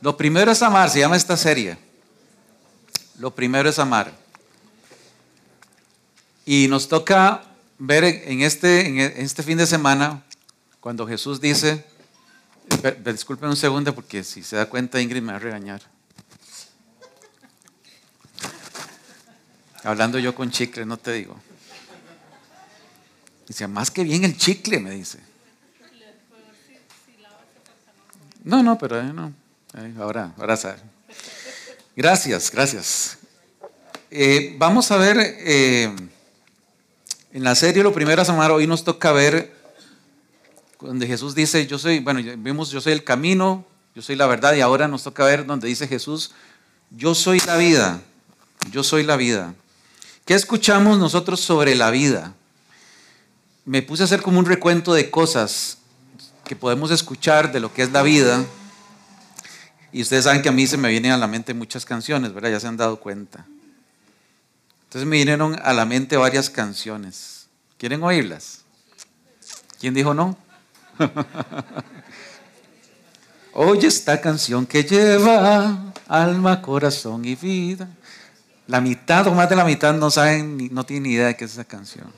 Lo primero es amar, se llama esta serie. Lo primero es amar. Y nos toca ver en este, en este fin de semana, cuando Jesús dice, disculpen un segundo porque si se da cuenta Ingrid me va a regañar. Hablando yo con chicle, no te digo. Dice, más que bien el chicle, me dice. No, no, pero eh, no. Ahora, ahora. Gracias, gracias. Eh, vamos a ver eh, en la serie Lo Primero a Amar. Hoy nos toca ver donde Jesús dice, yo soy, bueno, vimos, yo soy el camino, yo soy la verdad, y ahora nos toca ver donde dice Jesús, yo soy la vida, yo soy la vida. ¿Qué escuchamos nosotros sobre la vida? Me puse a hacer como un recuento de cosas que podemos escuchar de lo que es la vida. Y ustedes saben que a mí se me vienen a la mente muchas canciones, ¿verdad? Ya se han dado cuenta. Entonces me vinieron a la mente varias canciones. ¿Quieren oírlas? ¿Quién dijo no? Oye esta canción que lleva alma, corazón y vida. La mitad o más de la mitad no saben, no tienen ni idea de qué es esa canción.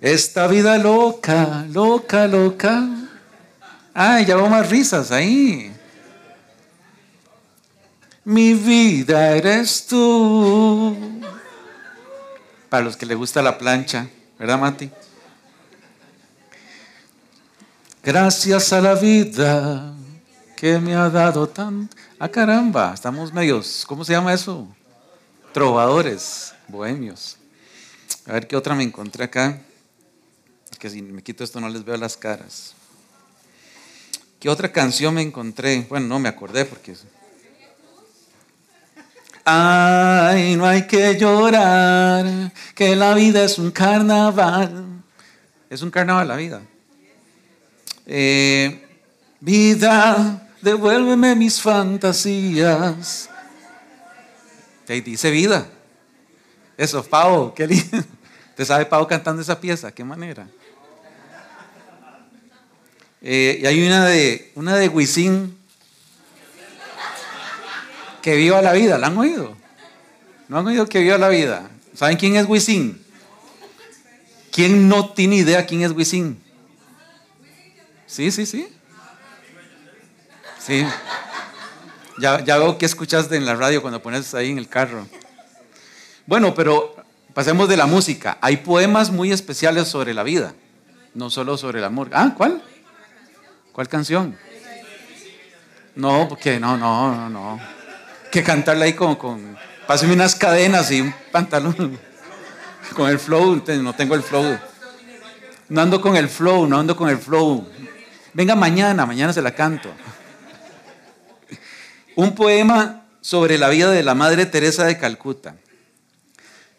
Esta vida loca, loca, loca. Ay, ya vamos más risas ahí. Mi vida eres tú. Para los que les gusta la plancha, ¿verdad, Mati? Gracias a la vida que me ha dado tan... Ah, caramba, estamos medios... ¿Cómo se llama eso? trovadores, bohemios. A ver qué otra me encontré acá. Que si me quito esto no les veo las caras. ¿Qué otra canción me encontré? Bueno, no me acordé porque... Ay, no hay que llorar, que la vida es un carnaval. Es un carnaval la vida. Eh, vida, devuélveme mis fantasías dice vida. Eso, Pau, qué lindo. ¿Te sabe Pau cantando esa pieza? ¿Qué manera? Eh, y hay una de, una de Wisin que viva la vida. ¿La han oído? ¿No han oído que viva la vida? ¿Saben quién es Wisin? ¿Quién no tiene idea quién es Wisin? Sí, sí, sí. Sí. Ya, veo que escuchaste en la radio cuando pones ahí en el carro. Bueno, pero pasemos de la música. Hay poemas muy especiales sobre la vida, no solo sobre el amor. Ah, ¿cuál? ¿Cuál canción? No, porque no, no, no, no. Que cantarla ahí con, con, pásame unas cadenas y un pantalón. Con el flow, no tengo el flow. No ando con el flow, no ando con el flow. Venga mañana, mañana se la canto. Un poema sobre la vida de la Madre Teresa de Calcuta.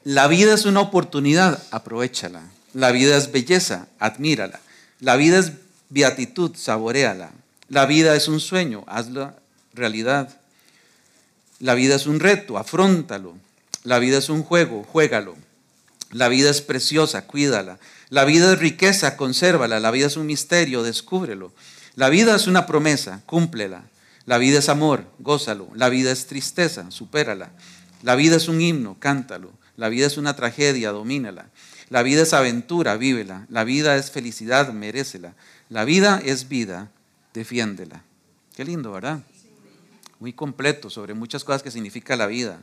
La vida es una oportunidad, aprovechala. La vida es belleza, admírala. La vida es beatitud, saboreala. La vida es un sueño, hazla realidad. La vida es un reto, afrontalo. La vida es un juego, juégalo. La vida es preciosa, cuídala. La vida es riqueza, consérvala. La vida es un misterio, descúbrelo. La vida es una promesa, cúmplela. La vida es amor, gózalo. La vida es tristeza, supérala. La vida es un himno, cántalo. La vida es una tragedia, domínala. La vida es aventura, vívela. La vida es felicidad, merécela. La vida es vida, defiéndela. Qué lindo, ¿verdad? Muy completo sobre muchas cosas que significa la vida.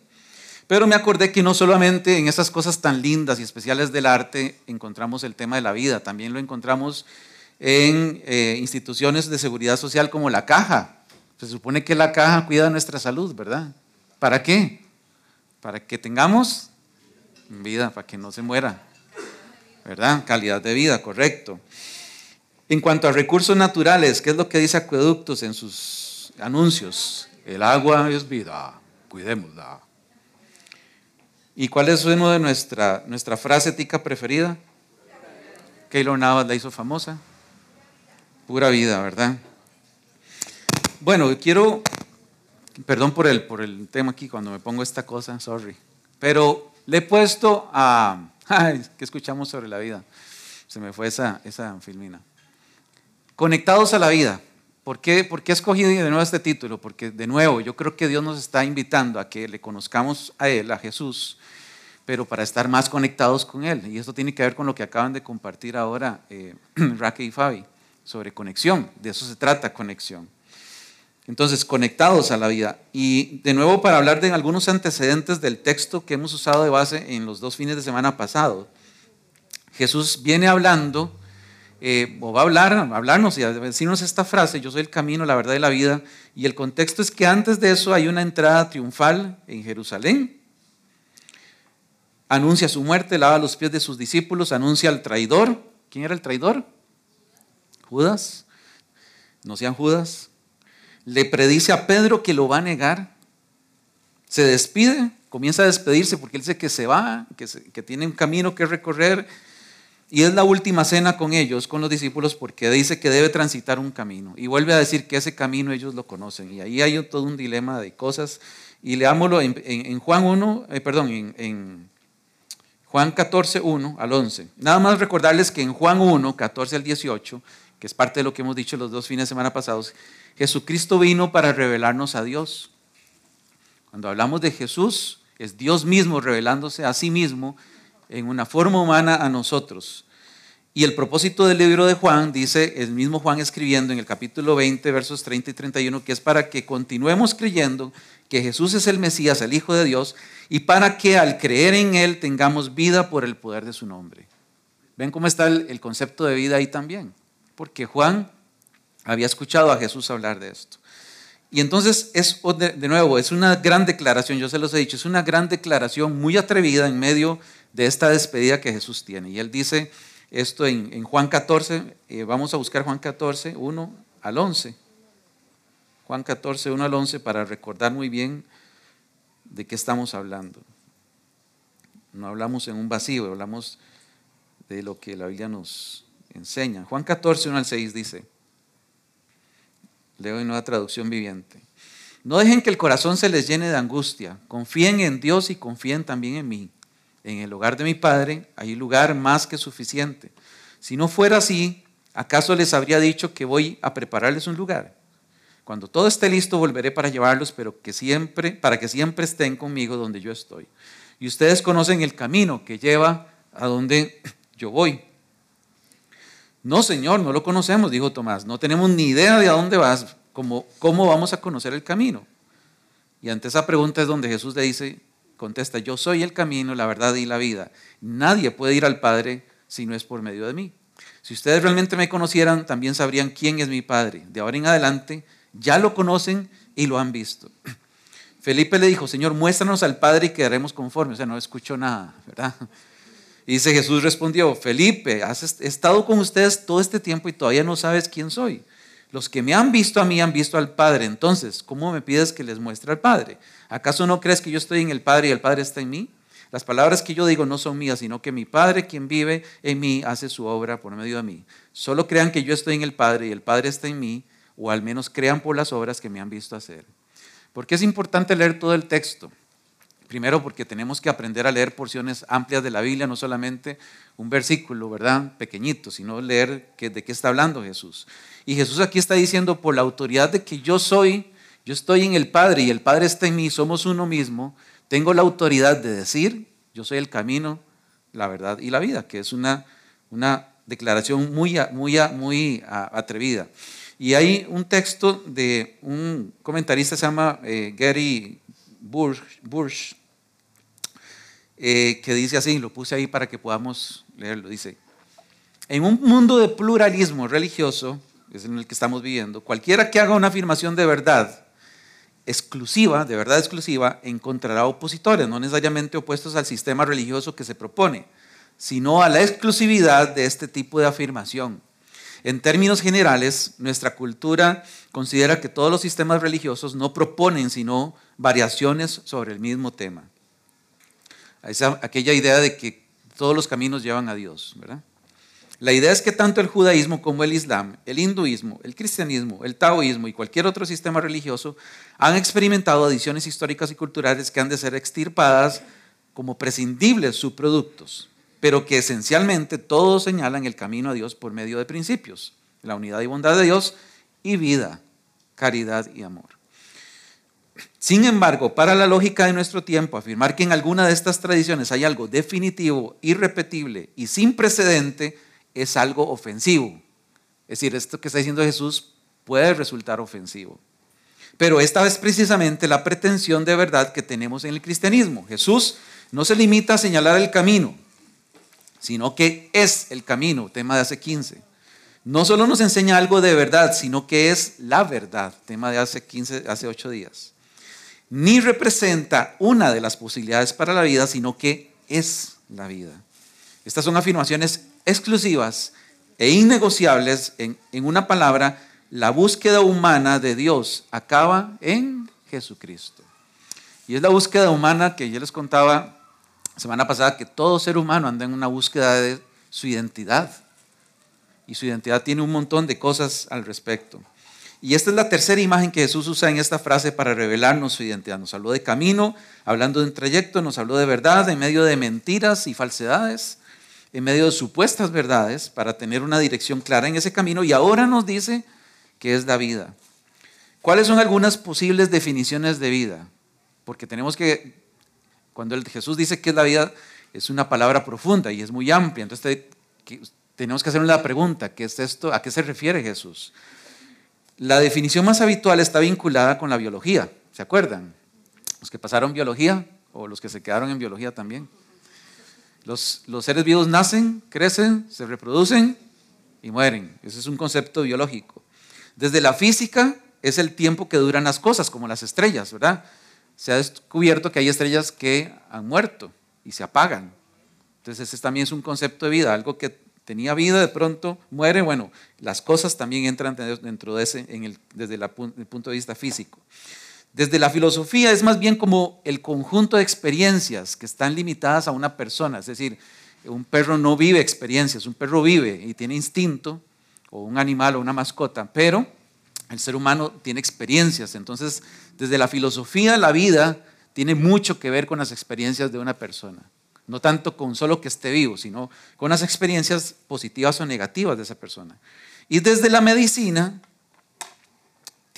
Pero me acordé que no solamente en esas cosas tan lindas y especiales del arte encontramos el tema de la vida, también lo encontramos en eh, instituciones de seguridad social como la caja, se supone que la caja cuida nuestra salud, ¿verdad? ¿Para qué? Para que tengamos vida, para que no se muera, ¿verdad? Calidad de vida, correcto. En cuanto a recursos naturales, ¿qué es lo que dice Acueductos en sus anuncios? El agua es vida, cuidémosla. ¿Y cuál es uno de nuestra, nuestra frase tica preferida? Keylor Navas la hizo famosa. Pura vida, ¿verdad? Bueno, quiero, perdón por el, por el tema aquí cuando me pongo esta cosa, sorry, pero le he puesto a, ay, ¿qué escuchamos sobre la vida? Se me fue esa, esa filmina. Conectados a la vida. ¿Por qué, ¿Por qué escogí de nuevo este título? Porque de nuevo yo creo que Dios nos está invitando a que le conozcamos a Él, a Jesús, pero para estar más conectados con Él. Y esto tiene que ver con lo que acaban de compartir ahora eh, y Fabi sobre conexión. De eso se trata, conexión. Entonces, conectados a la vida. Y de nuevo para hablar de algunos antecedentes del texto que hemos usado de base en los dos fines de semana pasados. Jesús viene hablando eh, o va a hablar, hablarnos y a decirnos esta frase, yo soy el camino, la verdad y la vida. Y el contexto es que antes de eso hay una entrada triunfal en Jerusalén. Anuncia su muerte, lava los pies de sus discípulos, anuncia al traidor. ¿Quién era el traidor? Judas. No sean Judas. Le predice a Pedro que lo va a negar. Se despide, comienza a despedirse porque él dice que se va, que tiene un camino que recorrer y es la última cena con ellos, con los discípulos, porque dice que debe transitar un camino. Y vuelve a decir que ese camino ellos lo conocen. Y ahí hay todo un dilema de cosas. Y leámoslo en, Juan 1, eh, perdón, en, Juan 14, 1 al 11. Nada más recordarles que en Juan 1, 14 al 18, que es parte de lo que hemos dicho los dos fines de semana pasados, Jesucristo vino para revelarnos a Dios. Cuando hablamos de Jesús, es Dios mismo revelándose a sí mismo en una forma humana a nosotros. Y el propósito del libro de Juan, dice el mismo Juan escribiendo en el capítulo 20, versos 30 y 31, que es para que continuemos creyendo que Jesús es el Mesías, el Hijo de Dios, y para que al creer en Él tengamos vida por el poder de su nombre. ¿Ven cómo está el, concepto de vida ahí también? Porque Juan había escuchado a Jesús hablar de esto. Y entonces es, de nuevo, es una gran declaración, yo se los he dicho, es una gran declaración muy atrevida en medio de esta despedida que Jesús tiene. Y él dice esto en, Juan 14, eh, vamos a buscar Juan 14, 1 al 11. Juan 14, 1 al 11 para recordar muy bien de qué estamos hablando. No hablamos en un vacío, hablamos de lo que la Biblia nos enseña. Juan 14, 1 al 6 dice, leo en nueva traducción viviente. No dejen que el corazón se les llene de angustia. Confíen en Dios y confíen también en mí en el hogar de mi padre hay lugar más que suficiente. Si no fuera así, ¿acaso les habría dicho que voy a prepararles un lugar? Cuando todo esté listo volveré para llevarlos, pero que siempre, para que siempre estén conmigo donde yo estoy. Y ustedes conocen el camino que lleva a donde yo voy. No, Señor, no lo conocemos, dijo Tomás. No tenemos ni idea de a dónde vas, cómo, cómo vamos a conocer el camino. Y ante esa pregunta es donde Jesús le dice, contesta, yo soy el camino, la verdad y la vida. Nadie puede ir al Padre si no es por medio de mí. Si ustedes realmente me conocieran, también sabrían quién es mi Padre. De ahora en adelante ya lo conocen y lo han visto. Felipe le dijo, Señor, muéstranos al Padre y quedaremos conformes. O sea, no escuchó nada, ¿verdad? Y dice Jesús respondió, Felipe, has estado con ustedes todo este tiempo y todavía no sabes quién soy. Los que me han visto a mí han visto al Padre. Entonces, ¿cómo me pides que les muestre al Padre? ¿Acaso no crees que yo estoy en el Padre y el Padre está en mí? Las palabras que yo digo no son mías, sino que mi Padre, quien vive en mí, hace su obra por medio de mí. Solo crean que yo estoy en el Padre y el Padre está en mí, o al menos crean por las obras que me han visto hacer. ¿Por qué es importante leer todo el texto? Primero porque tenemos que aprender a leer porciones amplias de la Biblia, no solamente un versículo, ¿verdad? Pequeñito, sino leer de qué está hablando Jesús. Y Jesús aquí está diciendo, por la autoridad de que yo soy, yo estoy en el Padre y el Padre está en mí, somos uno mismo, tengo la autoridad de decir, yo soy el camino, la verdad y la vida, que es una, una declaración muy, muy, muy atrevida. Y hay un texto de un comentarista, se llama eh, Gary Bursch, eh, que dice así, lo puse ahí para que podamos leerlo, dice, en un mundo de pluralismo religioso, es en el que estamos viviendo, cualquiera que haga una afirmación de verdad exclusiva, de verdad exclusiva, encontrará opositores, no necesariamente opuestos al sistema religioso que se propone, sino a la exclusividad de este tipo de afirmación. En términos generales, nuestra cultura considera que todos los sistemas religiosos no proponen sino variaciones sobre el mismo tema. Esa, aquella idea de que todos los caminos llevan a Dios, ¿verdad? La idea es que tanto el judaísmo como el islam, el hinduismo, el cristianismo, el taoísmo y cualquier otro sistema religioso han experimentado adiciones históricas y culturales que han de ser extirpadas como prescindibles subproductos, pero que esencialmente todos señalan el camino a Dios por medio de principios, la unidad y bondad de Dios y vida, caridad y amor. Sin embargo, para la lógica de nuestro tiempo, afirmar que en alguna de estas tradiciones hay algo definitivo, irrepetible y sin precedente es algo ofensivo. Es decir, esto que está diciendo Jesús puede resultar ofensivo. Pero esta es precisamente la pretensión de verdad que tenemos en el cristianismo. Jesús no se limita a señalar el camino, sino que es el camino, tema de hace 15. No solo nos enseña algo de verdad, sino que es la verdad, tema de hace 15, hace 8 días. Ni representa una de las posibilidades para la vida, sino que es la vida. Estas son afirmaciones exclusivas e innegociables en, una palabra, la búsqueda humana de Dios acaba en Jesucristo. Y es la búsqueda humana que yo les contaba semana pasada que todo ser humano anda en una búsqueda de su identidad. Y su identidad tiene un montón de cosas al respecto. Y esta es la tercera imagen que Jesús usa en esta frase para revelarnos su identidad. Nos habló de camino, hablando de un trayecto, nos habló de verdad en medio de mentiras y falsedades, en medio de supuestas verdades, para tener una dirección clara en ese camino. Y ahora nos dice que es la vida. ¿Cuáles son algunas posibles definiciones de vida? Porque tenemos que cuando Jesús dice que es la vida, es una palabra profunda y es muy amplia. Entonces tenemos que hacer una pregunta, ¿qué es esto? ¿A qué se refiere Jesús? La definición más habitual está vinculada con la biología, ¿se acuerdan? Los que pasaron biología o los que se quedaron en biología también. Los, seres vivos nacen, crecen, se reproducen y mueren. Ese es un concepto biológico. Desde la física es el tiempo que duran las cosas, como las estrellas, ¿verdad? se ha descubierto que hay estrellas que han muerto y se apagan. Entonces ese también es un concepto de vida, algo que tenía vida de pronto muere, bueno, las cosas también entran dentro de ese, desde el punto de vista físico. Desde la filosofía es más bien como el conjunto de experiencias que están limitadas a una persona, es decir, un perro no vive experiencias, un perro vive y tiene instinto, o un animal o una mascota, pero el ser humano tiene experiencias, entonces desde la filosofía la vida tiene mucho que ver con las experiencias de una persona. No tanto con solo que esté vivo, sino con las experiencias positivas o negativas de esa persona. Y desde la medicina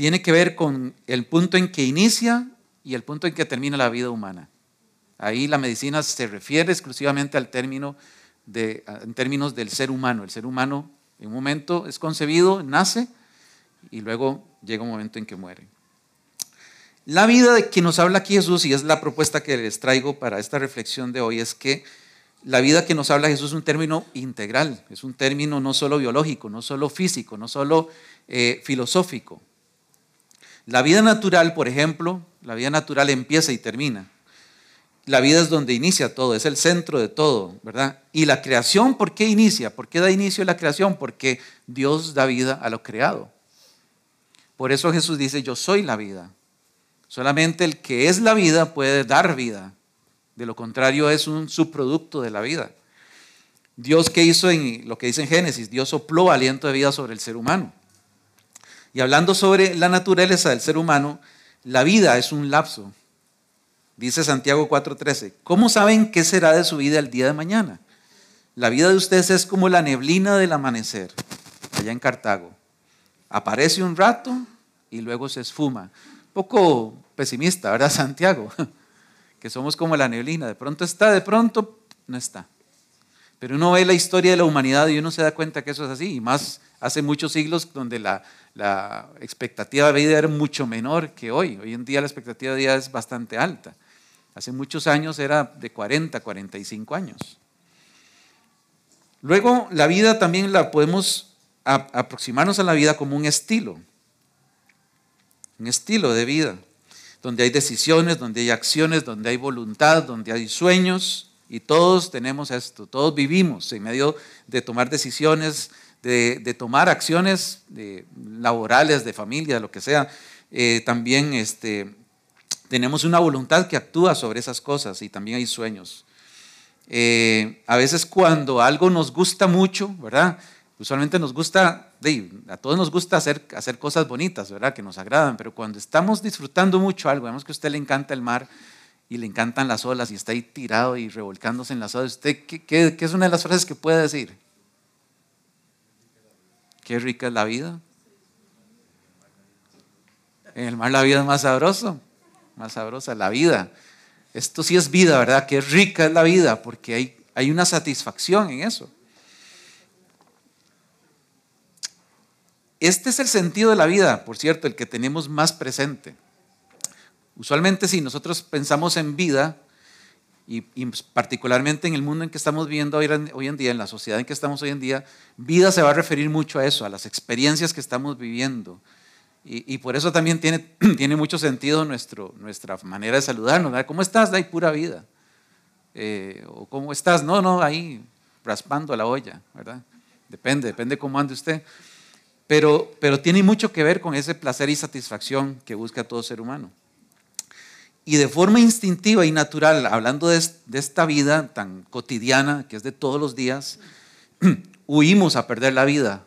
tiene que ver con el punto en que inicia y el punto en que termina la vida humana. Ahí la medicina se refiere exclusivamente al término de, en términos del ser humano. El ser humano en un momento es concebido, nace, y luego llega un momento en que muere. La vida de que nos habla aquí Jesús, y es la propuesta que les traigo para esta reflexión de hoy, es que la vida que nos habla Jesús es un término integral, es un término no solo biológico, no solo físico, no solo eh, filosófico. La vida natural, por ejemplo, la vida natural empieza y termina. La vida es donde inicia todo, es el centro de todo, ¿verdad? Y la creación, ¿por qué inicia? ¿Por qué da inicio a la creación? Porque Dios da vida a lo creado. Por eso Jesús dice, yo soy la vida. Solamente el que es la vida puede dar vida. De lo contrario es un subproducto de la vida. Dios que hizo en lo que dice en Génesis, Dios sopló aliento de vida sobre el ser humano. Y hablando sobre la naturaleza del ser humano, la vida es un lapso. Dice Santiago 4:13, ¿cómo saben qué será de su vida el día de mañana? La vida de ustedes es como la neblina del amanecer, allá en Cartago. Aparece un rato y luego se esfuma. Poco pesimista, ¿verdad, Santiago? Que somos como la neblina, de pronto está, de pronto no está. Pero uno ve la historia de la humanidad y uno se da cuenta que eso es así, y más hace muchos siglos donde la, la expectativa de vida era mucho menor que hoy. Hoy en día la expectativa de vida es bastante alta. Hace muchos años era de 40, 45 años. Luego la vida también la podemos aproximarnos a la vida como un estilo un estilo de vida, donde hay decisiones, donde hay acciones, donde hay voluntad, donde hay sueños, y todos tenemos esto, todos vivimos en medio de tomar decisiones, de, tomar acciones laborales, de familia, lo que sea. Eh, también este, tenemos una voluntad que actúa sobre esas cosas y también hay sueños. Eh, a veces cuando algo nos gusta mucho, ¿verdad? Usualmente nos gusta, a todos nos gusta hacer, hacer cosas bonitas, ¿verdad? Que nos agradan, pero cuando estamos disfrutando mucho algo, vemos que a usted le encanta el mar y le encantan las olas y está ahí tirado y revolcándose en las olas, ¿usted qué, qué, qué es una de las frases que puede decir? Qué rica es la vida. En el mar la vida es más sabroso, más sabrosa la vida. Esto sí es vida, ¿verdad? Que rica es la vida, porque hay, hay una satisfacción en eso. Este es el sentido de la vida, por cierto, el que tenemos más presente. Usualmente si nosotros pensamos en vida, y, particularmente en el mundo en que estamos viviendo hoy, en día, en la sociedad en que estamos hoy en día, vida se va a referir mucho a eso, a las experiencias que estamos viviendo. Y, por eso también tiene, tiene mucho sentido nuestra manera de saludarnos. ¿Cómo estás? Hay pura vida. Eh, o ¿cómo estás? No, no, ahí raspando la olla, ¿verdad? Depende, depende cómo ande usted. Pero, pero tiene mucho que ver con ese placer y satisfacción que busca todo ser humano. Y de forma instintiva y natural, hablando de, esta vida tan cotidiana, que es de todos los días, huimos a perder la vida.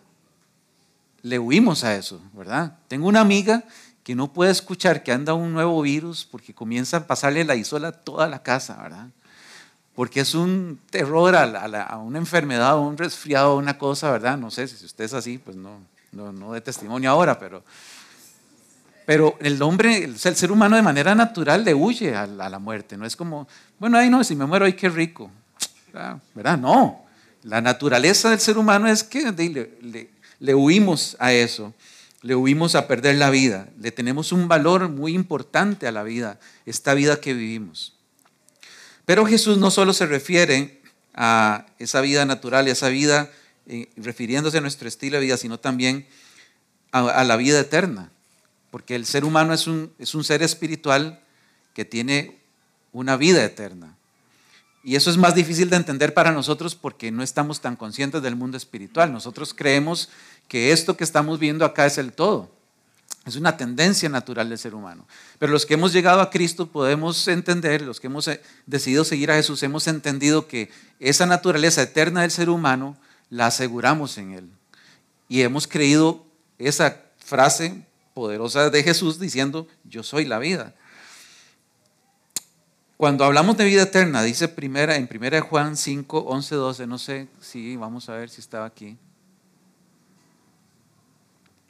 Le huimos a eso, ¿verdad? Tengo una amiga que no puede escuchar que anda un nuevo virus porque comienza a pasarle la isola a toda la casa, ¿verdad? Porque es un terror a, a una enfermedad, a un resfriado, a una cosa, ¿verdad? No sé si usted es así, pues no, no, no de testimonio ahora, pero pero el hombre, el ser humano de manera natural le huye a la, muerte. No es como, bueno, ay no, si me muero, ay qué rico. Ah, ¿Verdad? No. La naturaleza del ser humano es que le, le huimos a eso. Le huimos a perder la vida. Le tenemos un valor muy importante a la vida, esta vida que vivimos. Pero Jesús no solo se refiere a esa vida natural, a esa vida eh, refiriéndose a nuestro estilo de vida, sino también a la vida eterna porque el ser humano es un, es un ser espiritual que tiene una vida eterna. Y eso es más difícil de entender para nosotros porque no estamos tan conscientes del mundo espiritual. Nosotros creemos que esto que estamos viendo acá es el todo. Es una tendencia natural del ser humano. Pero los que hemos llegado a Cristo podemos entender, los que hemos eh, decidido seguir a Jesús, hemos entendido que esa naturaleza eterna del ser humano la aseguramos en Él. Y hemos creído esa frase poderosa de Jesús diciendo, yo soy la vida. Cuando hablamos de vida eterna, dice primera, en 1 Juan 5, 11, 12, no sé si, vamos a ver si estaba aquí.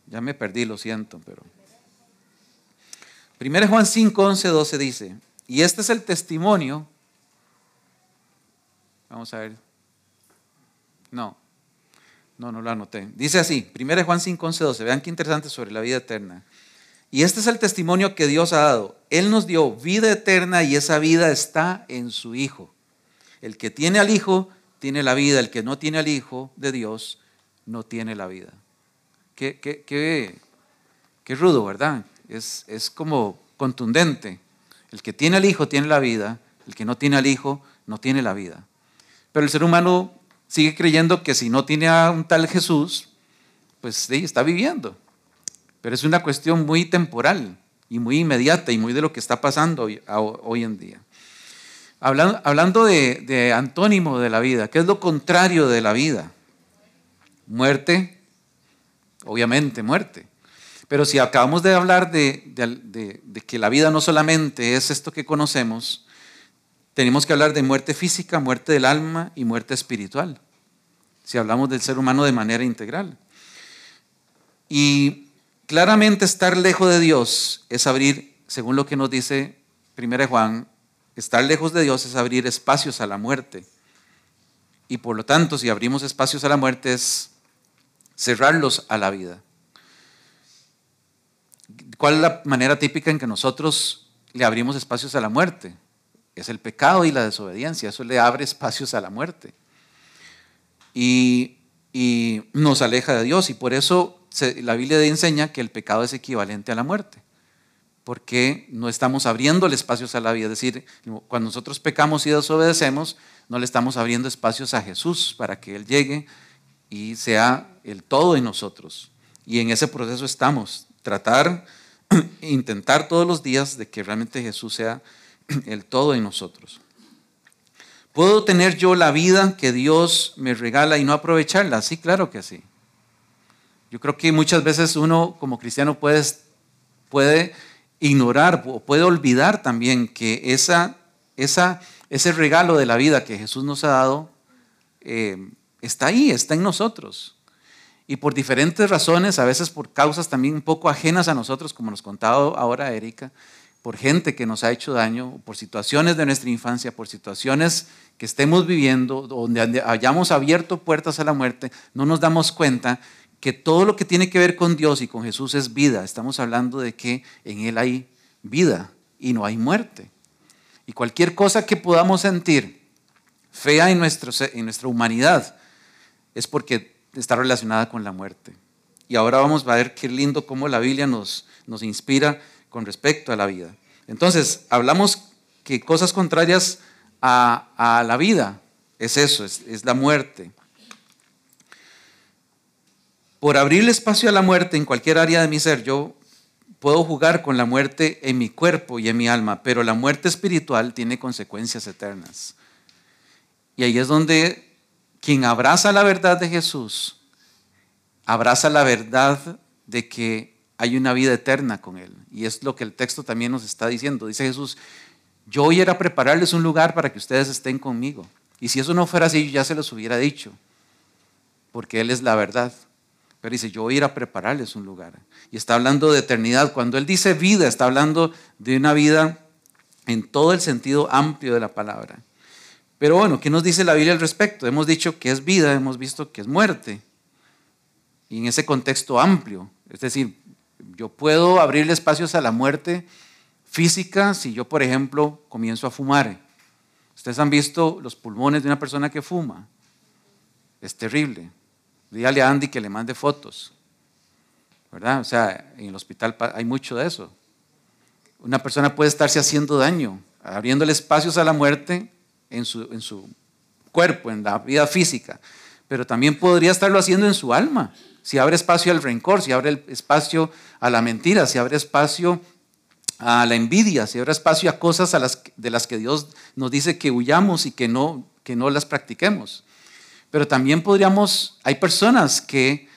Ya me perdí, lo siento, pero... 1 Juan 5, 11, 12 dice, y este es el testimonio, vamos a ver, no, no, no lo anoté. Dice así, 1 Juan 5, 11, 12. Vean qué interesante sobre la vida eterna. Y este es el testimonio que Dios ha dado. Él nos dio vida eterna y esa vida está en su Hijo. El que tiene al Hijo tiene la vida. El que no tiene al Hijo de Dios no tiene la vida. Qué, qué, qué, qué rudo, ¿verdad? Es, es como contundente. El que tiene al Hijo tiene la vida. El que no tiene al Hijo no tiene la vida. Pero el ser humano sigue creyendo que si no tiene a un tal Jesús, pues sí, está viviendo. Pero es una cuestión muy temporal y muy inmediata y muy de lo que está pasando hoy, en día. Hablando, de, antónimo de la vida, ¿qué es lo contrario de la vida? Muerte, obviamente muerte. Pero si acabamos de hablar de que la vida no solamente es esto que conocemos, tenemos que hablar de muerte física, muerte del alma y muerte espiritual, si hablamos del ser humano de manera integral. Y claramente estar lejos de Dios es abrir, según lo que nos dice 1 Juan, estar lejos de Dios es abrir espacios a la muerte. Y por lo tanto, si abrimos espacios a la muerte es cerrarlos a la vida. ¿Cuál es la manera típica en que nosotros le abrimos espacios a la muerte? es el pecado y la desobediencia. Eso le abre espacios a la muerte. Y, nos aleja de Dios. Y por eso la Biblia enseña que el pecado es equivalente a la muerte. Porque no estamos abriendo espacios a la vida. Es decir, cuando nosotros pecamos y desobedecemos, no le estamos abriendo espacios a Jesús para que Él llegue y sea el todo en nosotros. Y en ese proceso estamos. Tratar, intentar todos los días de que realmente Jesús sea el todo en nosotros. ¿Puedo tener yo la vida que Dios me regala y no aprovecharla? Sí, claro que sí. Yo creo que muchas veces uno como cristiano puede, puede ignorar o puede olvidar también que esa, esa, ese regalo de la vida que Jesús nos ha dado eh, está ahí, está en nosotros. y por diferentes razones, a veces por causas también un poco ajenas a nosotros, como nos contaba ahora Erika, por gente que nos ha hecho daño, por situaciones de nuestra infancia, por situaciones que estemos viviendo, donde hayamos abierto puertas a la muerte, no nos damos cuenta que todo lo que tiene que ver con Dios y con Jesús es vida. Estamos hablando de que en Él hay vida y no hay muerte. Y cualquier cosa que podamos sentir fea en, nuestro, en nuestra humanidad es porque está relacionada con la muerte. Y ahora vamos a ver qué lindo cómo la Biblia nos, nos inspira con respecto a la vida. Entonces, hablamos que cosas contrarias a, la vida es eso, es, es la muerte por abrirle espacio a la muerte en cualquier área de mi ser, yo puedo jugar con la muerte en mi cuerpo y en mi alma, pero la muerte espiritual tiene consecuencias eternas. Y ahí es donde quien abraza la verdad de Jesús, abraza la verdad de que hay una vida eterna con Él. Y es lo que el texto también nos está diciendo. Dice Jesús, yo voy a ir a prepararles un lugar para que ustedes estén conmigo. Y si eso no fuera así, yo ya se los hubiera dicho, porque Él es la verdad. Pero dice, yo voy a ir a prepararles un lugar. Y está hablando de eternidad. Cuando él dice vida, está hablando de una vida en todo el sentido amplio de la palabra. Pero bueno, ¿qué nos dice la Biblia al respecto? Hemos dicho que es vida, hemos visto que es muerte. Y en ese contexto amplio, es decir, yo puedo abrirle espacios a la muerte física si yo, por ejemplo, comienzo a fumar. Ustedes han visto los pulmones de una persona que fuma. Es terrible. Dígale a Andy que le mande fotos. ¿Verdad? O sea, en el hospital hay mucho de eso. Una persona puede estarse haciendo daño, abriéndole espacios a la muerte en su, en su cuerpo, en la vida física, pero también podría estarlo haciendo en su alma. Si abre espacio al rencor, si abre espacio a la mentira, si abre espacio a la envidia, si abre espacio a cosas de las que Dios nos dice que huyamos y que no, que no las practiquemos. Pero también podríamos, hay personas que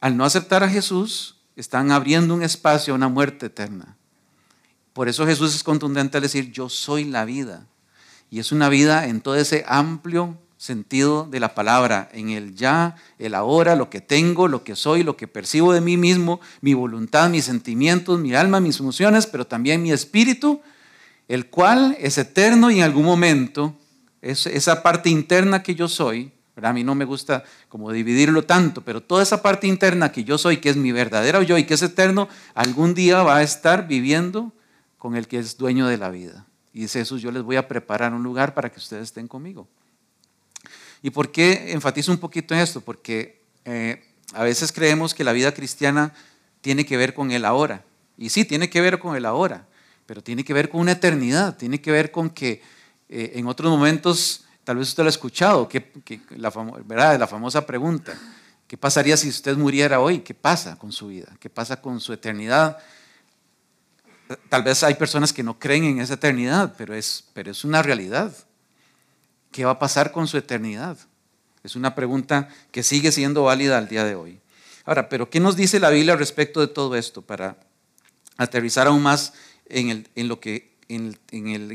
al no aceptar a Jesús están abriendo un espacio a una muerte eterna. Por eso Jesús es contundente al decir, yo soy la vida. Y es una vida en todo ese amplio sentido de la palabra, en el ya, el ahora, lo que tengo, lo que soy, lo que percibo de mí mismo, mi voluntad, mis sentimientos, mi alma, mis emociones, pero también mi espíritu, el cual es eterno y en algún momento, es esa parte interna que yo soy, a mí no me gusta como dividirlo tanto, pero toda esa parte interna que yo soy, que es mi verdadero yo y que es eterno, algún día va a estar viviendo con el que es dueño de la vida. Y dice Jesús, yo les voy a preparar un lugar para que ustedes estén conmigo. ¿Y por qué enfatizo un poquito en esto? Porque eh, a veces creemos que la vida cristiana tiene que ver con el ahora. Y sí, tiene que ver con el ahora, pero tiene que ver con una eternidad, tiene que ver con que eh, en otros momentos Tal vez usted lo ha escuchado, que, la, la famosa pregunta, ¿qué pasaría si usted muriera hoy? ¿Qué pasa con su vida? ¿Qué pasa con su eternidad? Tal vez hay personas que no creen en esa eternidad, pero es, pero es una realidad. ¿Qué va a pasar con su eternidad? Es una pregunta que sigue siendo válida al día de hoy. Ahora, pero ¿qué nos dice la Biblia respecto de todo esto para aterrizar aún más en, lo que en,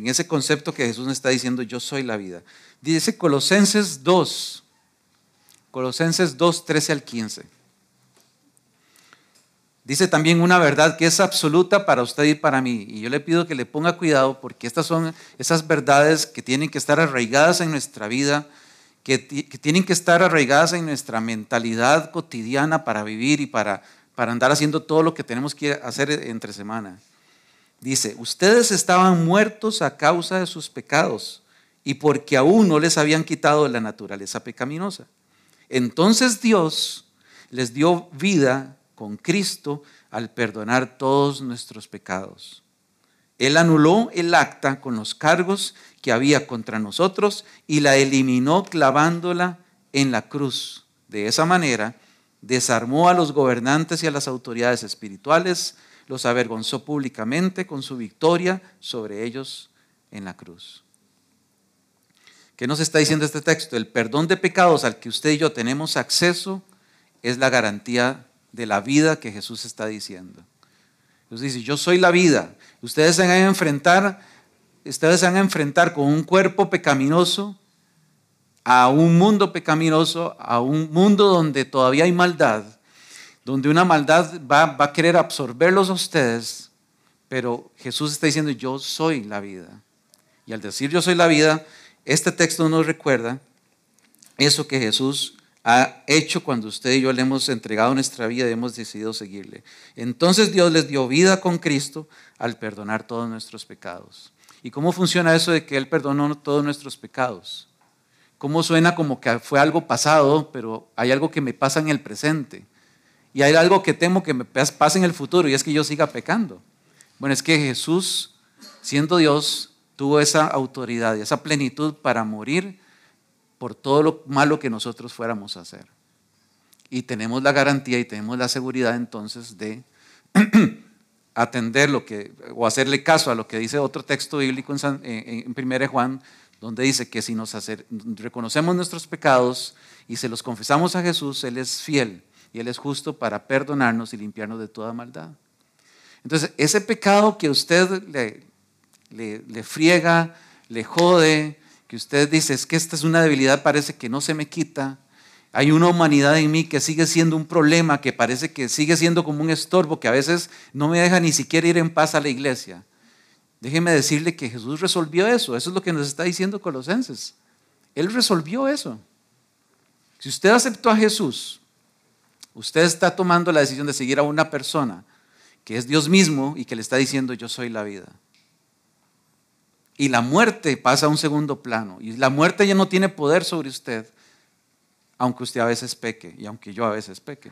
ese concepto que Jesús nos está diciendo, yo soy la vida. Dice Colosenses 2, Colosenses 2, 13 al 15. Dice también una verdad que es absoluta para usted y para mí. Y yo le pido que le ponga cuidado porque estas son esas verdades que tienen que estar arraigadas en nuestra vida, que, que tienen que estar arraigadas en nuestra mentalidad cotidiana para vivir y para, para andar haciendo todo lo que tenemos que hacer entre semana. Dice, ustedes estaban muertos a causa de sus pecados y porque aún no les habían quitado la naturaleza pecaminosa. Entonces Dios les dio vida con Cristo al perdonar todos nuestros pecados. Él anuló el acta con los cargos que había contra nosotros y la eliminó clavándola en la cruz. De esa manera, desarmó a los gobernantes y a las autoridades espirituales, los avergonzó públicamente con su victoria sobre ellos en la cruz. ¿Qué nos está diciendo este texto? El perdón de pecados al que usted y yo tenemos acceso es la garantía de la vida que Jesús está diciendo. Jesús dice, yo soy la vida. Ustedes se van a enfrentar, ustedes se van a enfrentar con un cuerpo pecaminoso a un mundo pecaminoso, a un mundo donde todavía hay maldad, donde una maldad va, va a querer absorberlos a ustedes, pero Jesús está diciendo, yo soy la vida. Y al decir yo soy la vida, este texto nos recuerda eso que Jesús ha hecho cuando usted y yo le hemos entregado nuestra vida y hemos decidido seguirle. Entonces Dios les dio vida con Cristo al perdonar todos nuestros pecados. ¿Y cómo funciona eso de que Él perdonó todos nuestros pecados? ¿Cómo suena como que fue algo pasado, pero hay algo que me pasa en el presente? Y hay algo que temo que me pase en el futuro y es que yo siga pecando. Bueno, es que Jesús, siendo Dios, tuvo esa autoridad y esa plenitud para morir por todo lo malo que nosotros fuéramos a hacer. Y tenemos la garantía y tenemos la seguridad entonces de atender lo que, o hacerle caso a lo que dice otro texto bíblico en, en 1 Juan, donde dice que si nos reconocemos nuestros pecados y se los confesamos a Jesús, Él es fiel y Él es justo para perdonarnos y limpiarnos de toda maldad. Entonces, ese pecado que usted le, le friega, le jode, que usted dice, es que esta es una debilidad, parece que no se me quita, hay una humanidad en mí que sigue siendo un problema, que parece que sigue siendo como un estorbo, que a veces no me deja ni siquiera ir en paz a la iglesia. Déjeme decirle que Jesús resolvió eso. Eso es lo que nos está diciendo Colosenses. Él resolvió eso. Si usted aceptó a Jesús, usted está tomando la decisión de seguir a una persona que es Dios mismo y que le está diciendo yo soy la vida. Y la muerte pasa a un segundo plano. Y la muerte ya no tiene poder sobre usted, aunque usted a veces peque y aunque yo a veces peque.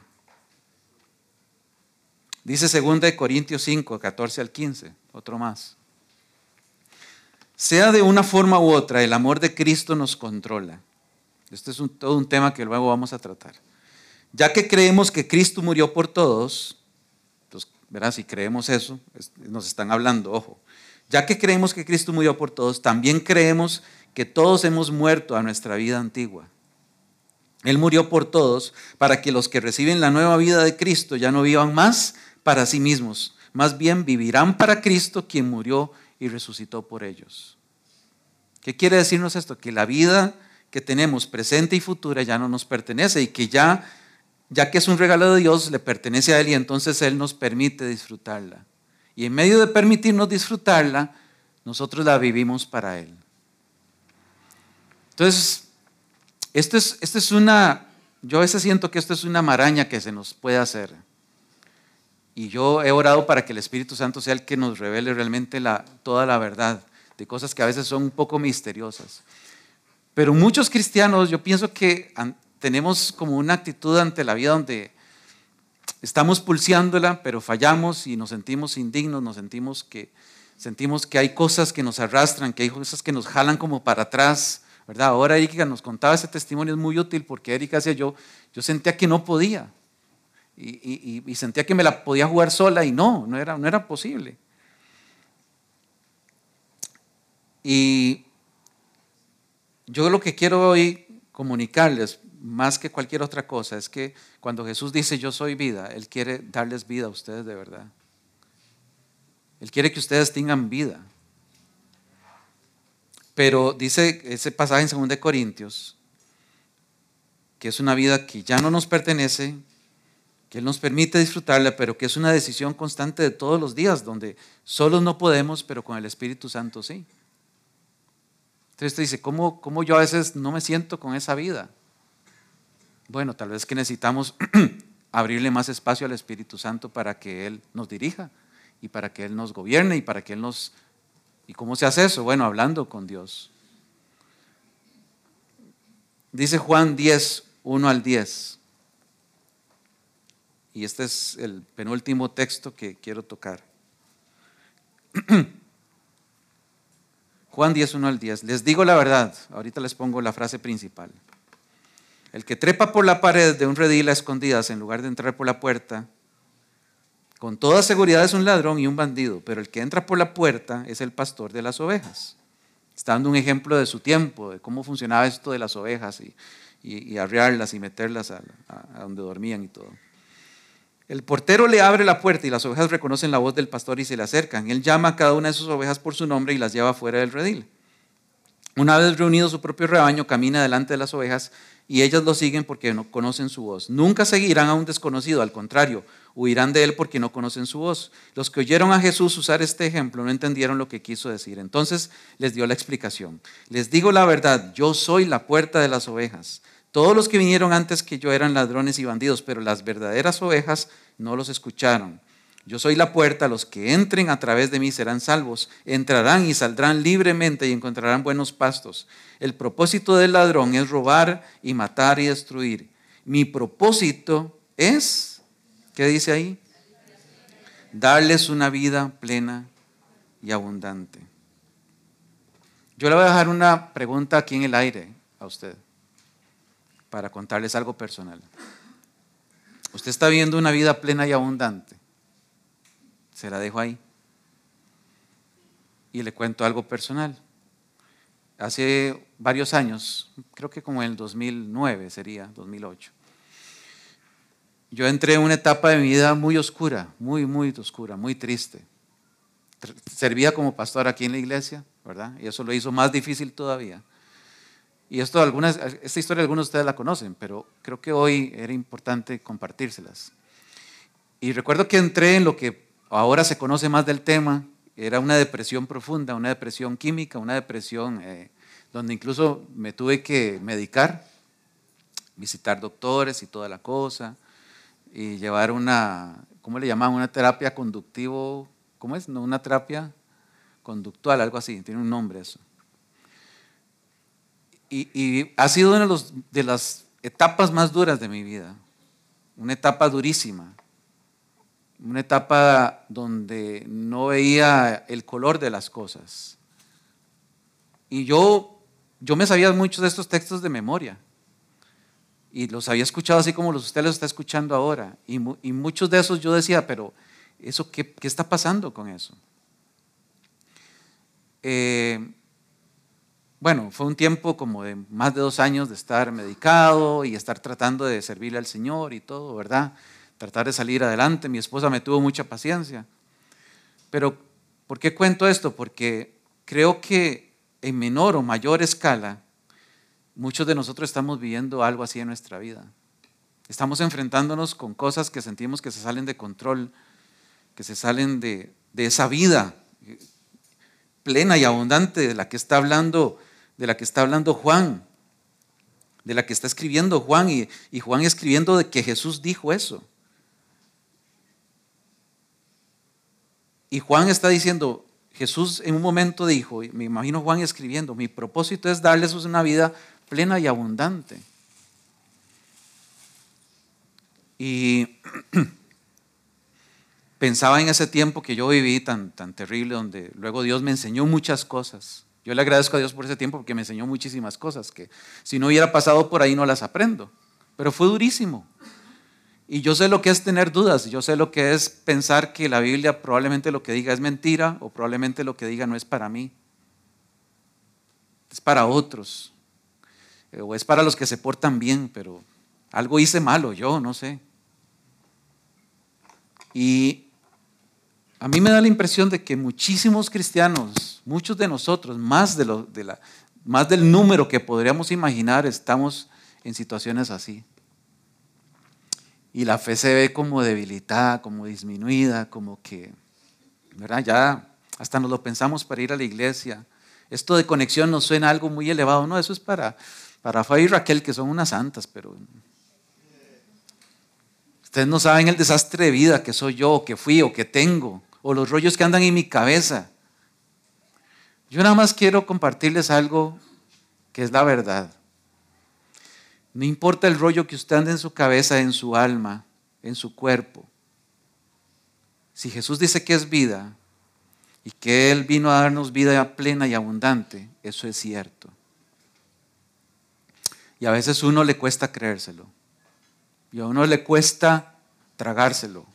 Dice 2 Corintios 5, 14 al 15, otro más. Sea de una forma u otra, el amor de Cristo nos controla. Este es todo un tema que luego vamos a tratar. Ya que creemos que Cristo murió por todos, entonces, verás, si creemos eso, nos están hablando, ojo, ya que creemos que Cristo murió por todos, también creemos que todos hemos muerto a nuestra vida antigua. Él murió por todos para que los que reciben la nueva vida de Cristo ya no vivan más para sí mismos, más bien vivirán para Cristo quien murió y resucitó por ellos. ¿Qué quiere decirnos esto? Que la vida que tenemos presente y futura ya no nos pertenece y que ya, ya que es un regalo de Dios, le pertenece a Él y entonces Él nos permite disfrutarla. Y en medio de permitirnos disfrutarla, nosotros la vivimos para Él. Entonces, esto es, esto es una, yo a veces siento que esto es una maraña que se nos puede hacer. Y yo he orado para que el Espíritu Santo sea el que nos revele realmente toda la verdad de cosas que a veces son un poco misteriosas. Pero muchos cristianos, yo pienso que tenemos como una actitud ante la vida donde estamos pulseándola, pero fallamos y nos sentimos indignos, nos sentimos que, sentimos que hay cosas que nos arrastran, que hay cosas que nos jalan como para atrás, ¿verdad? Ahora Erika nos contaba ese testimonio, es muy útil porque Erika decía yo, yo sentía que no podía y, y, sentía que me la podía jugar sola y no, no era, no era posible. Y yo lo que quiero hoy comunicarles, más que cualquier otra cosa, es que cuando Jesús dice yo soy vida, Él quiere darles vida a ustedes de verdad. Él quiere que ustedes tengan vida. Pero dice ese pasaje en 2 Corintios, que es una vida que ya no nos pertenece, que Él nos permite disfrutarla, pero que es una decisión constante de todos los días, donde solos no podemos, pero con el Espíritu Santo sí. Entonces usted dice, ¿cómo, ¿cómo yo a veces no me siento con esa vida? Bueno, tal vez que necesitamos abrirle más espacio al Espíritu Santo para que Él nos dirija y para que Él nos gobierne y para que Él nos... ¿Y cómo se hace eso? Bueno, hablando con Dios. Dice Juan 10, 1 al 10. Y este es el penúltimo texto que quiero tocar. Juan 10, 1 al 10. Les digo la verdad, ahorita les pongo la frase principal. El que trepa por la pared de un redil a escondidas en lugar de entrar por la puerta, con toda seguridad es un ladrón y un bandido, pero el que entra por la puerta es el pastor de las ovejas. Está dando un ejemplo de su tiempo, de cómo funcionaba esto de las ovejas y, y, arriarlas y meterlas a, a donde dormían y todo. El portero le abre la puerta y las ovejas reconocen la voz del pastor y se le acercan. Él llama a cada una de sus ovejas por su nombre y las lleva fuera del redil. Una vez reunido su propio rebaño, camina delante de las ovejas y ellas lo siguen porque no conocen su voz. Nunca seguirán a un desconocido, al contrario, huirán de él porque no conocen su voz. Los que oyeron a Jesús usar este ejemplo no entendieron lo que quiso decir. Entonces les dio la explicación. Les digo la verdad, yo soy la puerta de las ovejas. Todos los que vinieron antes que yo eran ladrones y bandidos, pero las verdaderas ovejas no los escucharon. Yo soy la puerta, los que entren a través de mí serán salvos, entrarán y saldrán libremente y encontrarán buenos pastos. El propósito del ladrón es robar y matar y destruir. Mi propósito es, ¿qué dice ahí? Darles una vida plena y abundante. Yo le voy a dejar una pregunta aquí en el aire a usted para contarles algo personal. Usted está viviendo una vida plena y abundante. Se la dejo ahí. Y le cuento algo personal. Hace varios años, creo que como en el 2009 sería, 2008, yo entré en una etapa de mi vida muy oscura, muy, muy oscura, muy triste. Servía como pastor aquí en la iglesia, ¿verdad? Y eso lo hizo más difícil todavía. Y esto, algunas, esta historia algunos de ustedes la conocen, pero creo que hoy era importante compartírselas. Y recuerdo que entré en lo que ahora se conoce más del tema, era una depresión profunda, una depresión química, una depresión eh, donde incluso me tuve que medicar, visitar doctores y toda la cosa, y llevar una, ¿cómo le llaman? Una terapia conductivo, ¿cómo es? No, una terapia conductual, algo así, tiene un nombre eso. Y, ha sido una de las etapas más duras de mi vida, una etapa durísima, una etapa donde no veía el color de las cosas. Y yo, yo me sabía muchos de estos textos de memoria. Y los había escuchado así como los, usted los está escuchando ahora. Y, y muchos de esos yo decía, pero ¿eso qué, qué está pasando con eso? Eh, bueno, fue un tiempo como de más de dos años de estar medicado y estar tratando de servirle al Señor y todo, ¿verdad? Tratar de salir adelante. Mi esposa me tuvo mucha paciencia. Pero, ¿por qué cuento esto? Porque creo que en menor o mayor escala, muchos de nosotros estamos viviendo algo así en nuestra vida. Estamos enfrentándonos con cosas que sentimos que se salen de control, que se salen de, esa vida plena y abundante de la que está hablando, de la que está hablando Juan, de la que está escribiendo Juan y, y Juan escribiendo de que Jesús dijo eso. Y Juan está diciendo, Jesús en un momento dijo, me imagino Juan escribiendo, mi propósito es darles una vida plena y abundante. Y pensaba en ese tiempo que yo viví tan, tan terrible, donde luego Dios me enseñó muchas cosas. Yo le agradezco a Dios por ese tiempo porque me enseñó muchísimas cosas que si no hubiera pasado por ahí no las aprendo. Pero fue durísimo. Y yo sé lo que es tener dudas, yo sé lo que es pensar que la Biblia probablemente lo que diga es mentira o probablemente lo que diga no es para mí, es para otros, eh, o es para los que se portan bien, pero algo hice malo, yo no sé. Y a mí me da la impresión de que muchísimos cristianos, muchos de nosotros, más, de de la, más del número que podríamos imaginar, estamos en situaciones así y la fe se ve como debilitada, como disminuida, como que, ¿verdad? Ya hasta nos lo pensamos para ir a la iglesia. Esto de conexión nos suena algo muy elevado, no, eso es para, para Fabi y Raquel, que son unas santas, pero ustedes no saben el desastre de vida que soy yo, que fui o que tengo, o los rollos que andan en mi cabeza. Yo nada más quiero compartirles algo que es la verdad. No importa el rollo que usted ande en su cabeza, en su alma, en su cuerpo. Si Jesús dice que es vida y que Él vino a darnos vida plena y abundante, eso es cierto. Y a veces uno le cuesta creérselo. Y a uno le cuesta tragárselo.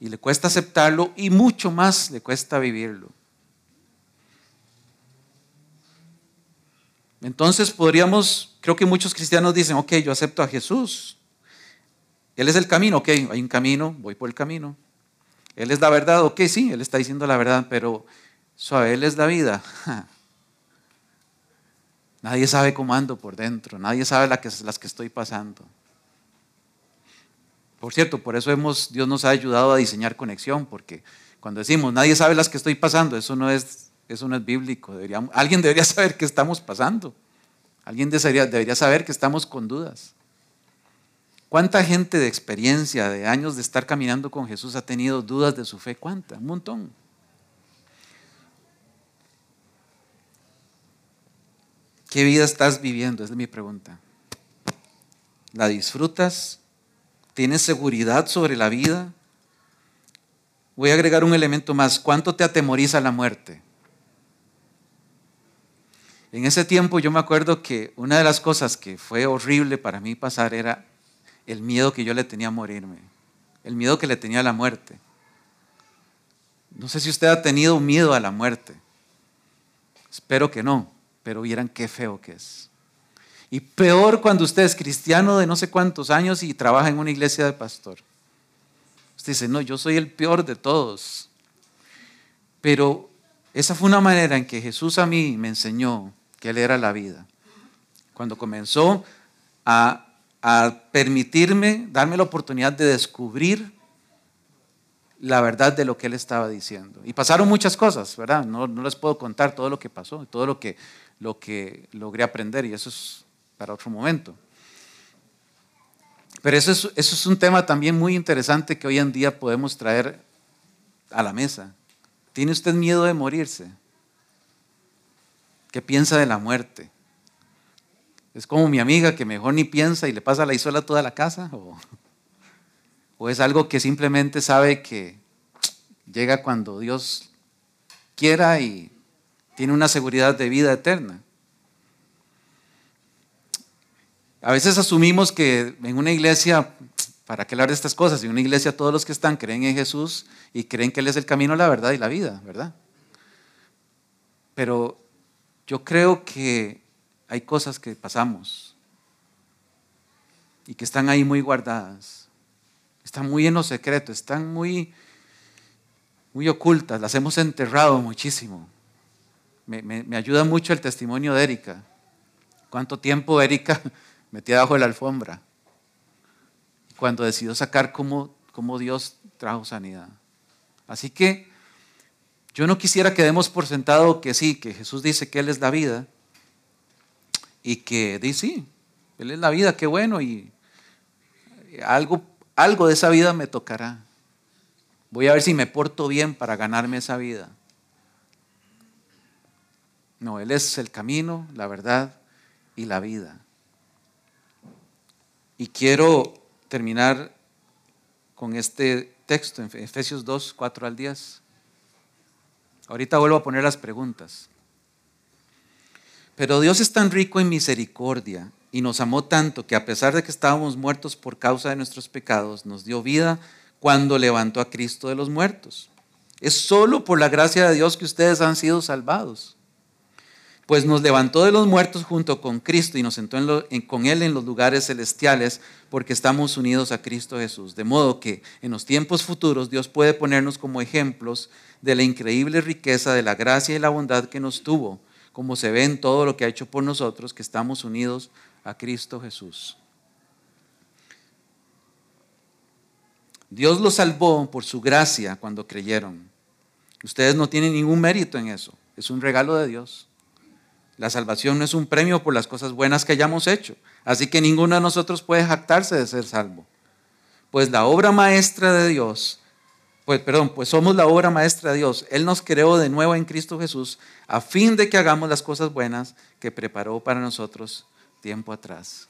Y le cuesta aceptarlo y mucho más le cuesta vivirlo. Entonces podríamos, creo que muchos cristianos dicen, ok, yo acepto a Jesús. Él es el camino, ok, hay un camino, voy por el camino. Él es la verdad, ok, sí, Él está diciendo la verdad, pero suave, Él es la vida. Nadie sabe cómo ando por dentro, nadie sabe las que estoy pasando. Por cierto, por eso hemos, Dios nos ha ayudado a diseñar conexión, porque cuando decimos nadie sabe las que estoy pasando, eso no es, eso no es bíblico. alguien debería saber qué estamos pasando. Alguien debería, saber que estamos con dudas. ¿Cuánta gente de experiencia, de años de estar caminando con Jesús ha tenido dudas de su fe? ¿Cuánta? Un montón. ¿Qué vida estás viviendo? Es mi pregunta. ¿La disfrutas? ¿Tienes seguridad sobre la vida? Voy a agregar un elemento más. ¿Cuánto te atemoriza la muerte? En ese tiempo yo me acuerdo que una de las cosas que fue horrible para mí pasar era el miedo que yo le tenía a morirme, el miedo que le tenía a la muerte. No sé si usted ha tenido miedo a la muerte. Espero que no, pero vieran qué feo que es. Y peor cuando usted es cristiano de no sé cuántos años y trabaja en una iglesia de pastor. Usted dice, no, yo soy el peor de todos. Pero esa fue una manera en que Jesús a mí me enseñó que Él era la vida. Cuando comenzó a, permitirme, darme la oportunidad de descubrir la verdad de lo que Él estaba diciendo. Y pasaron muchas cosas, ¿verdad? No, no les puedo contar todo lo que pasó, todo lo que, lo que logré aprender, y eso es para otro momento. Pero eso es, eso es un tema también muy interesante que hoy en día podemos traer a la mesa. ¿Tiene usted miedo de morirse? ¿Qué piensa de la muerte? ¿Es como mi amiga que mejor ni piensa y le pasa la isola toda la casa? ¿O, ¿O es algo que simplemente sabe que llega cuando Dios quiera y tiene una seguridad de vida eterna? A veces asumimos que en una iglesia, ¿para qué hablar de estas cosas? En una iglesia todos los que están creen en Jesús y creen que Él es el camino, la verdad y la vida, ¿verdad? Pero yo creo que hay cosas que pasamos y que están ahí muy guardadas, están muy en lo secreto, están muy, muy ocultas, las hemos enterrado muchísimo. Me, ayuda mucho el testimonio de Erika. ¿Cuánto tiempo Erika metida abajo de la alfombra. Cuando decidió sacar cómo, cómo Dios trajo sanidad. Así que yo no quisiera que demos por sentado que sí, que Jesús dice que Él es la vida y que dice, sí, Él es la vida, qué bueno, y algo, algo de esa vida me tocará. Voy a ver si me porto bien para ganarme esa vida. No, Él es el camino, la verdad y la vida. Y quiero terminar con este texto en Efesios 2, 4 al 10. Ahorita vuelvo a poner las preguntas. Pero Dios es tan rico en misericordia y nos amó tanto que a pesar de que estábamos muertos por causa de nuestros pecados, nos dio vida cuando levantó a Cristo de los muertos. Es solo por la gracia de Dios que ustedes han sido salvados pues nos levantó de los muertos junto con Cristo y nos sentó con Él en los lugares celestiales, porque estamos unidos a Cristo Jesús. De modo que en los tiempos futuros Dios puede ponernos como ejemplos de la increíble riqueza de la gracia y la bondad que nos tuvo, como se ve en todo lo que ha hecho por nosotros, que estamos unidos a Cristo Jesús. Dios los salvó por su gracia cuando creyeron. Ustedes no tienen ningún mérito en eso, es un regalo de Dios. La salvación no es un premio por las cosas buenas que hayamos hecho. Así que ninguno de nosotros puede jactarse de ser salvo. Pues la obra maestra de Dios, pues perdón, pues somos la obra maestra de Dios. Él nos creó de nuevo en Cristo Jesús a fin de que hagamos las cosas buenas que preparó para nosotros tiempo atrás.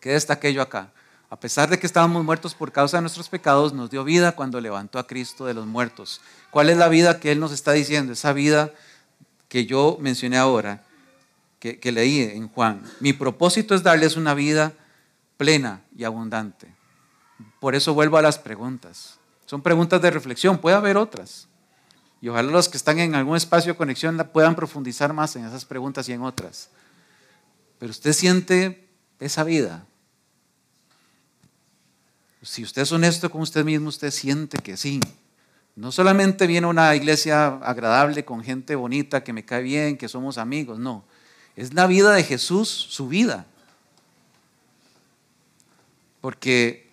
¿Qué está aquello acá? A pesar de que estábamos muertos por causa de nuestros pecados, nos dio vida cuando levantó a Cristo de los muertos. ¿Cuál es la vida que Él nos está diciendo? Esa vida que yo mencioné ahora, que, leí en Juan. Mi propósito es darles una vida plena y abundante. Por eso vuelvo a las preguntas. Son preguntas de reflexión, puede haber otras. Y ojalá los que están en algún espacio de conexión puedan profundizar más en esas preguntas y en otras. Pero usted siente esa vida. Si usted es honesto con usted mismo, usted siente que sí. No solamente viene una iglesia agradable con gente bonita que me cae bien, que somos amigos, no. Es la vida de Jesús, su vida. Porque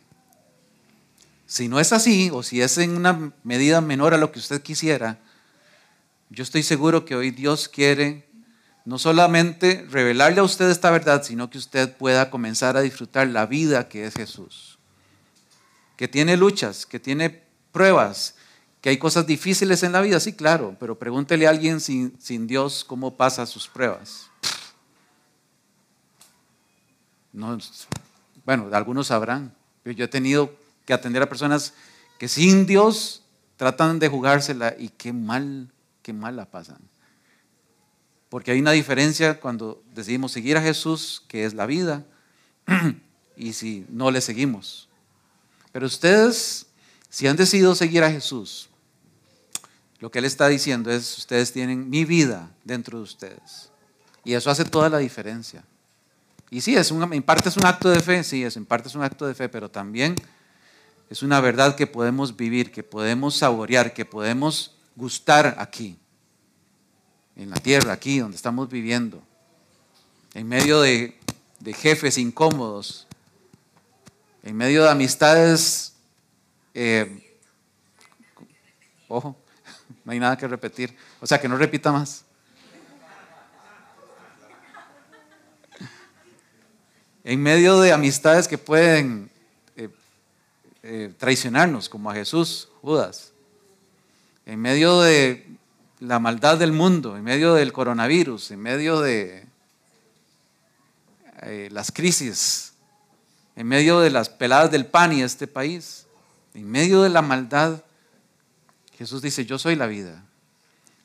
si no es así, o si es en una medida menor a lo que usted quisiera, yo estoy seguro que hoy Dios quiere no solamente revelarle a usted esta verdad, sino que usted pueda comenzar a disfrutar la vida que es Jesús. Que tiene luchas, que tiene pruebas, que hay cosas difíciles en la vida, sí, claro, pero pregúntele a alguien sin, sin Dios cómo pasa sus pruebas. No, bueno, algunos sabrán, pero yo he tenido que atender a personas que sin Dios tratan de jugársela y qué mal, qué mal la pasan. Porque hay una diferencia cuando decidimos seguir a Jesús, que es la vida, y si no le seguimos. Pero ustedes, si han decidido seguir a Jesús, lo que Él está diciendo es, ustedes tienen mi vida dentro de ustedes. Y eso hace toda la diferencia. Y sí, es un, en parte es un acto de fe, sí, es, en parte es un acto de fe, pero también es una verdad que podemos vivir, que podemos saborear, que podemos gustar aquí en la tierra, aquí donde estamos viviendo, en medio de, jefes incómodos, en medio de amistades, eh, ojo, no hay nada que repetir, o sea que no repita más. En medio de amistades que pueden eh, eh, traicionarnos, como a Jesús, Judas. En medio de la maldad del mundo, en medio del coronavirus, en medio de eh, las crisis, en medio de las peladas del pan y este país, en medio de la maldad, Jesús dice, yo soy la vida.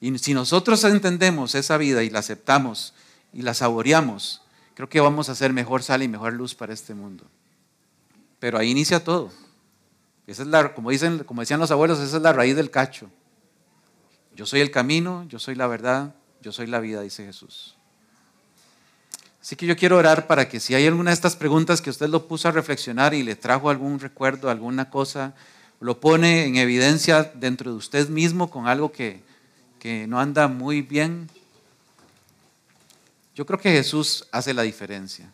Y si nosotros entendemos esa vida y la aceptamos y la saboreamos, creo que vamos a hacer mejor sal y mejor luz para este mundo. Pero ahí inicia todo. Esa es la, como, dicen, como decían los abuelos, esa es la raíz del cacho. Yo soy el camino, yo soy la verdad, yo soy la vida, dice Jesús. Así que yo quiero orar para que si hay alguna de estas preguntas que usted lo puso a reflexionar y le trajo algún recuerdo, alguna cosa, lo pone en evidencia dentro de usted mismo con algo que, que no anda muy bien, yo creo que Jesús hace la diferencia.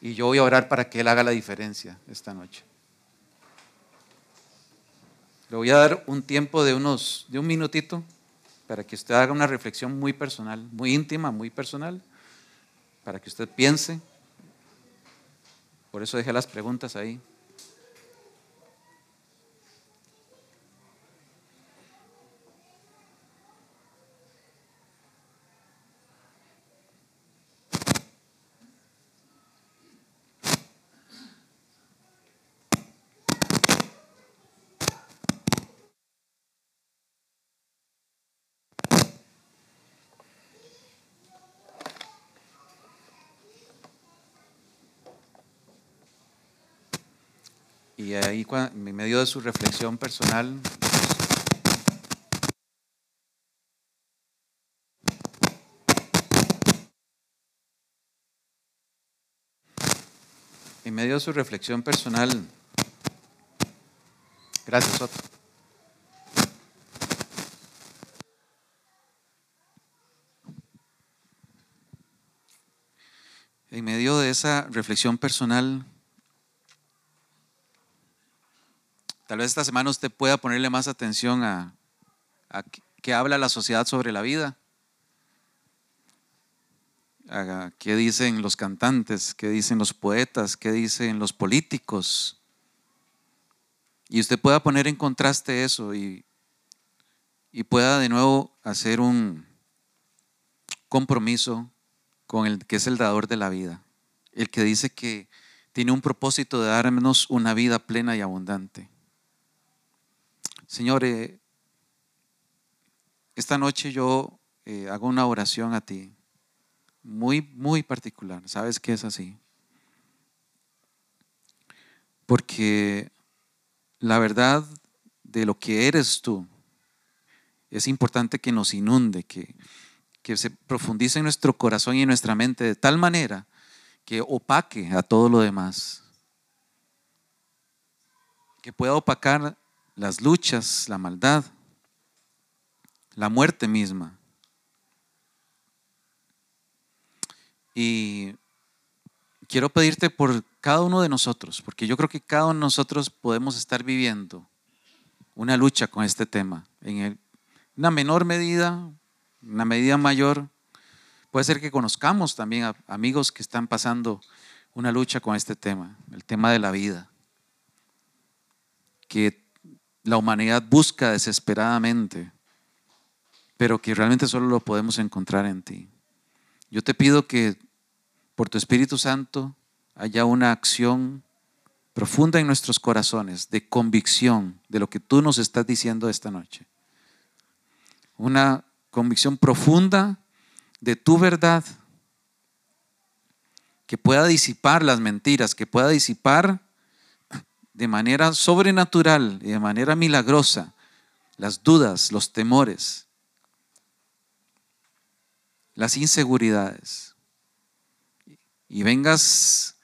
Y yo voy a orar para que Él haga la diferencia esta noche. Le voy a dar un tiempo de unos, de un minutito para que usted haga una reflexión muy personal, muy íntima, muy personal, para que usted piense. Por eso dejé las preguntas ahí. Y ahí, en medio de su reflexión personal, en medio de su reflexión personal, gracias Otto. En medio de esa reflexión personal, Tal vez esta semana usted pueda ponerle más atención a, qué habla la sociedad sobre la vida. A qué dicen los cantantes, qué dicen los poetas, qué dicen los políticos. Y usted pueda poner en contraste eso y, y pueda de nuevo hacer un compromiso con el que es el dador de la vida, el que dice que tiene un propósito de darnos una vida plena y abundante. Señor, eh, esta noche yo eh, hago una oración a ti, muy, muy particular. ¿Sabes qué es así? Porque la verdad de lo que eres tú es importante que nos inunde, que, que se profundice en nuestro corazón y en nuestra mente de tal manera que opaque a todo lo demás, que pueda opacar las luchas, la maldad, la muerte misma. Y quiero pedirte por cada uno de nosotros, porque yo creo que cada uno de nosotros podemos estar viviendo una lucha con este tema, en una menor medida, una medida mayor. Puede ser que conozcamos también a amigos que están pasando una lucha con este tema, el tema de la vida, que la humanidad busca desesperadamente, pero que realmente solo lo podemos encontrar en ti. Yo te pido que por tu Espíritu Santo haya una acción profunda en nuestros corazones de convicción de lo que tú nos estás diciendo esta noche. Una convicción profunda de tu verdad que pueda disipar las mentiras, que pueda disipar de manera sobrenatural y de manera milagrosa las dudas, los temores, las inseguridades. Y vengas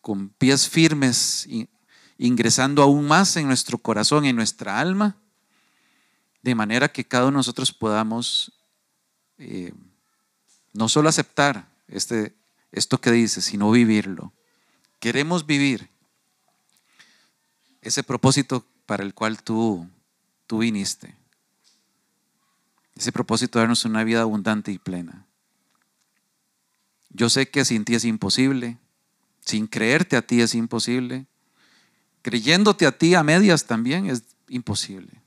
con pies firmes, ingresando aún más en nuestro corazón, en nuestra alma, de manera que cada uno de nosotros podamos eh, no solo aceptar este, esto que dice, sino vivirlo. Queremos vivir ese propósito para el cual tú, tú viniste. Ese propósito de darnos una vida abundante y plena. Yo sé que sin ti es imposible, sin creerte a ti es imposible, creyéndote a ti a medias también es imposible.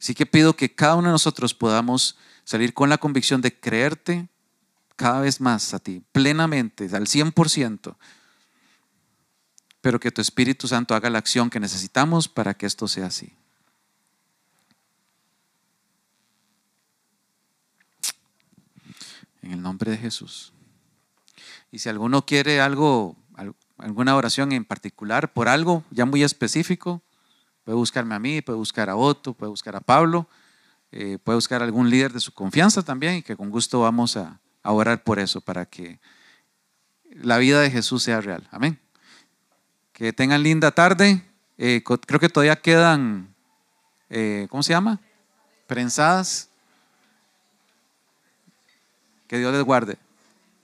Así que pido que cada uno de nosotros podamos salir con la convicción de creerte cada vez más a ti, plenamente, al 100%, pero que tu Espíritu Santo haga la acción que necesitamos para que esto sea así. En el nombre de Jesús. Y si alguno quiere algo, alguna oración en particular por algo ya muy específico, puede buscarme a mí, puede buscar a Otto, puede buscar a Pablo, eh, puede buscar a algún líder de su confianza también y que con gusto vamos a, a orar por eso, para que la vida de Jesús sea real. Amén. Que tengan linda tarde. Eh, creo que todavía quedan, eh, ¿cómo se llama? Prensadas. Que Dios les guarde.